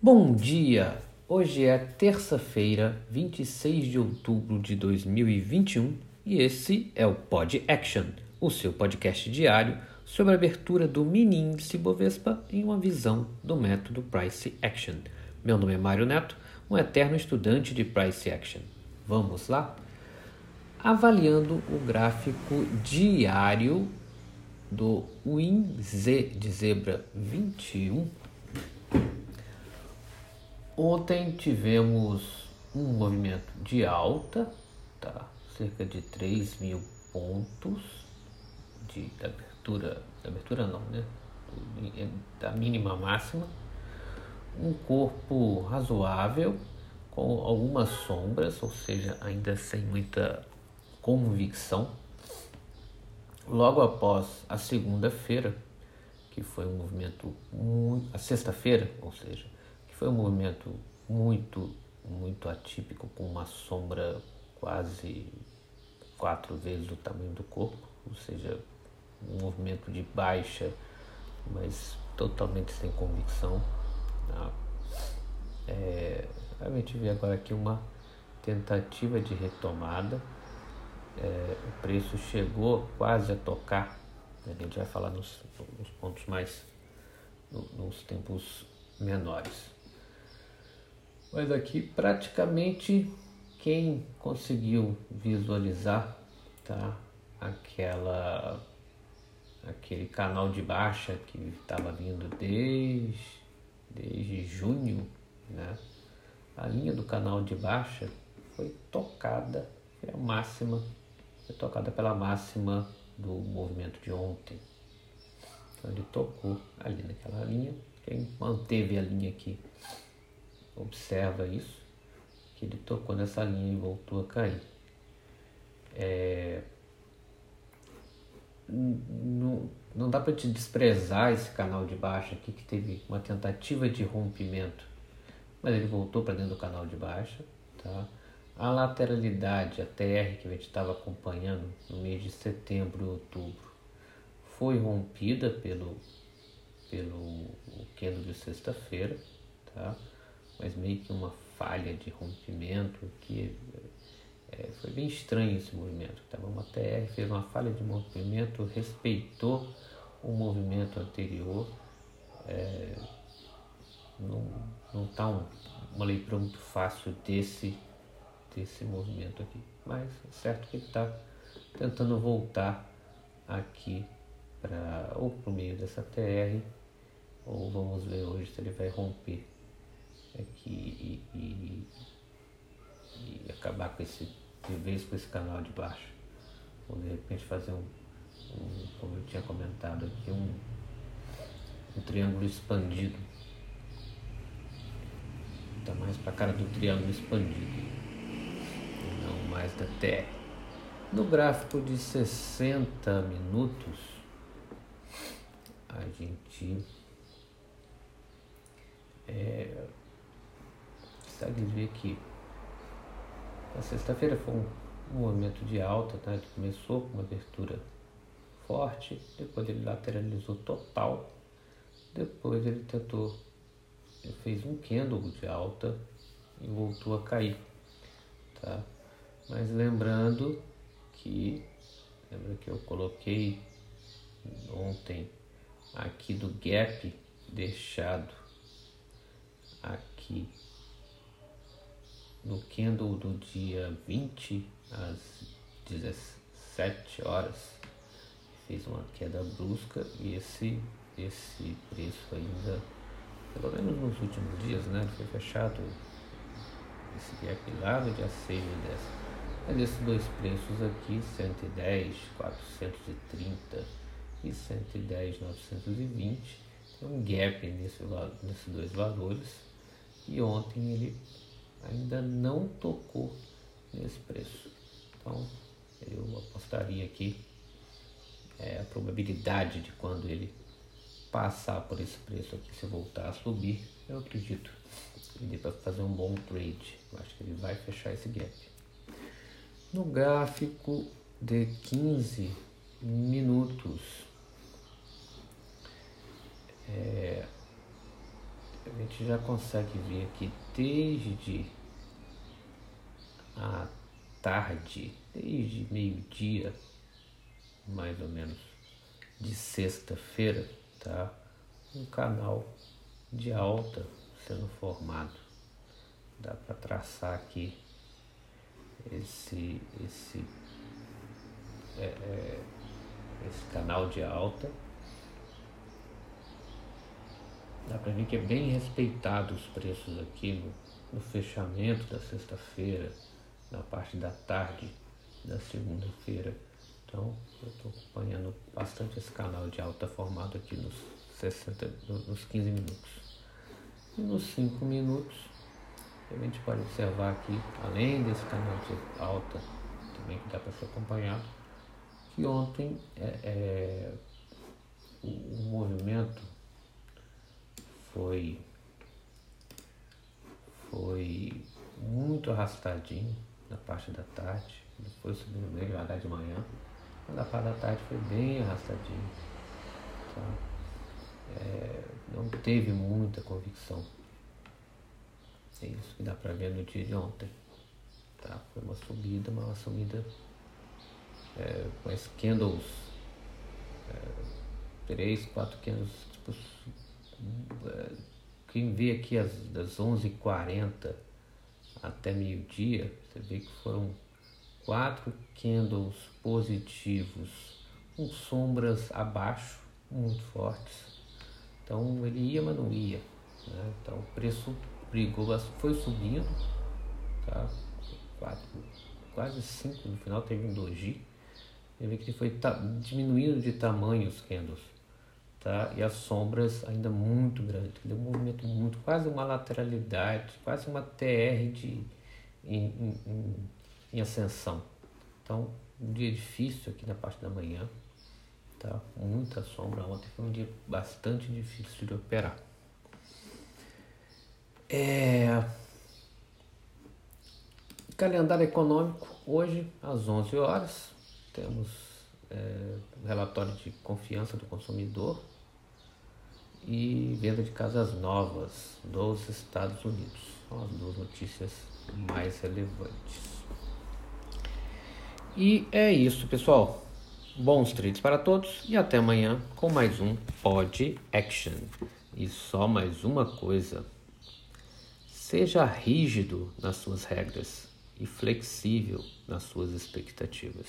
Bom dia! Hoje é terça-feira, 26 de outubro de 2021 e esse é o Pod Action, o seu podcast diário sobre a abertura do mini índice Bovespa em uma visão do método Price Action. Meu nome é Mário Neto, um eterno estudante de Price Action. Vamos lá? Avaliando o gráfico diário do WinZ de zebra 21. Ontem tivemos um movimento de alta, tá? cerca de 3 mil pontos de abertura, da abertura não, né? Da mínima máxima. Um corpo razoável, com algumas sombras, ou seja, ainda sem muita convicção logo após a segunda-feira, que foi um movimento a sexta-feira, ou seja, foi um movimento muito, muito atípico, com uma sombra quase quatro vezes o tamanho do corpo, ou seja, um movimento de baixa, mas totalmente sem convicção. Tá? É, a gente vê agora aqui uma tentativa de retomada é, o preço chegou quase a tocar, a gente vai falar nos, nos pontos mais, no, nos tempos menores. Mas aqui praticamente quem conseguiu visualizar tá, aquela aquele canal de baixa que estava vindo desde, desde junho, né? A linha do canal de baixa foi tocada, foi a máxima foi tocada pela máxima do movimento de ontem. Então ele tocou ali naquela linha. Quem manteve a linha aqui observa isso, que ele tocou nessa linha e voltou a cair. É... Não, não dá para te desprezar esse canal de baixa aqui que teve uma tentativa de rompimento, mas ele voltou para dentro do canal de baixa, tá? A lateralidade, a TR que a gente estava acompanhando no mês de setembro e outubro, foi rompida pelo, pelo candle de sexta-feira, tá? Mas meio que uma falha de rompimento que é, foi bem estranho esse movimento. Tava uma TR fez uma falha de movimento, respeitou o movimento anterior. É, não está um, uma leitura muito fácil desse esse movimento aqui. Mas é certo que ele está tentando voltar aqui para ou para o meio dessa TR, ou vamos ver hoje se ele vai romper aqui e, e, e acabar com esse, de vez com esse canal de baixo. Ou de repente fazer um, um como eu tinha comentado aqui, um, um triângulo expandido. Está mais para a cara do triângulo expandido mais da Terra. No gráfico de 60 minutos, a gente é, consegue ver que a sexta-feira foi um, um movimento de alta, tá? ele começou com uma abertura forte, depois ele lateralizou total, depois ele tentou, ele fez um candle de alta e voltou a cair. Tá? Mas lembrando que, lembra que eu coloquei ontem aqui do gap deixado aqui no candle do dia 20 às 17 horas. Fez uma queda brusca e esse esse preço ainda pelo menos nos últimos dias né foi fechado. Esse gap lá no dia 6 e 10 mas esses dois preços aqui, 110, 430 e 110, 920, tem um gap nesse, nesses dois valores. E ontem ele ainda não tocou nesse preço. Então eu apostaria aqui é, a probabilidade de quando ele passar por esse preço aqui, se voltar a subir, eu acredito que dê para fazer um bom trade. Eu acho que ele vai fechar esse gap. No gráfico de 15 minutos, a gente já consegue ver aqui desde a tarde, desde meio-dia, mais ou menos, de sexta-feira, tá? Um canal de alta sendo formado. Dá para traçar aqui esse, esse, é, é, esse canal de alta. Dá para ver que é bem respeitado os preços aqui no, no fechamento da sexta-feira, na parte da tarde da segunda-feira. Então, eu estou acompanhando bastante esse canal de alta formado aqui nos, 60, nos 15 minutos. E nos 5 minutos, a gente pode observar aqui, além desse canal de alta, também que dá para ser acompanhado, que ontem é, é, o, o movimento foi, foi muito arrastadinho na parte da tarde, depois subindo bem devagar de manhã, mas na parte da tarde foi bem arrastadinho. Tá? É, não teve muita convicção. É isso que dá para ver no dia de ontem. Tá? Foi uma subida, mas uma subida é, com as candles, é, três, quatro candles, tipo, quem vê aqui as, das 11h40 até meio-dia, você vê que foram quatro candles positivos com sombras abaixo, muito fortes. Então ele ia, mas não ia. Né? Então o preço brigou, foi subindo, tá? Quatro, quase 5 no final teve um doji. Ele vê que ele foi diminuindo de tamanho os candles, tá? E as sombras ainda muito grandes, deu um movimento muito, quase uma lateralidade, quase uma TR de, em, em, em ascensão. Então, um dia difícil aqui na parte da manhã, tá? Muita sombra. Ontem foi um dia bastante difícil de operar. É... Calendário econômico, hoje às 11 horas, temos é, relatório de confiança do consumidor e venda de casas novas dos Estados Unidos. São as duas notícias mais relevantes. E é isso, pessoal. Bons trades para todos e até amanhã com mais um Pod Action. E só mais uma coisa. Seja rígido nas suas regras e flexível nas suas expectativas.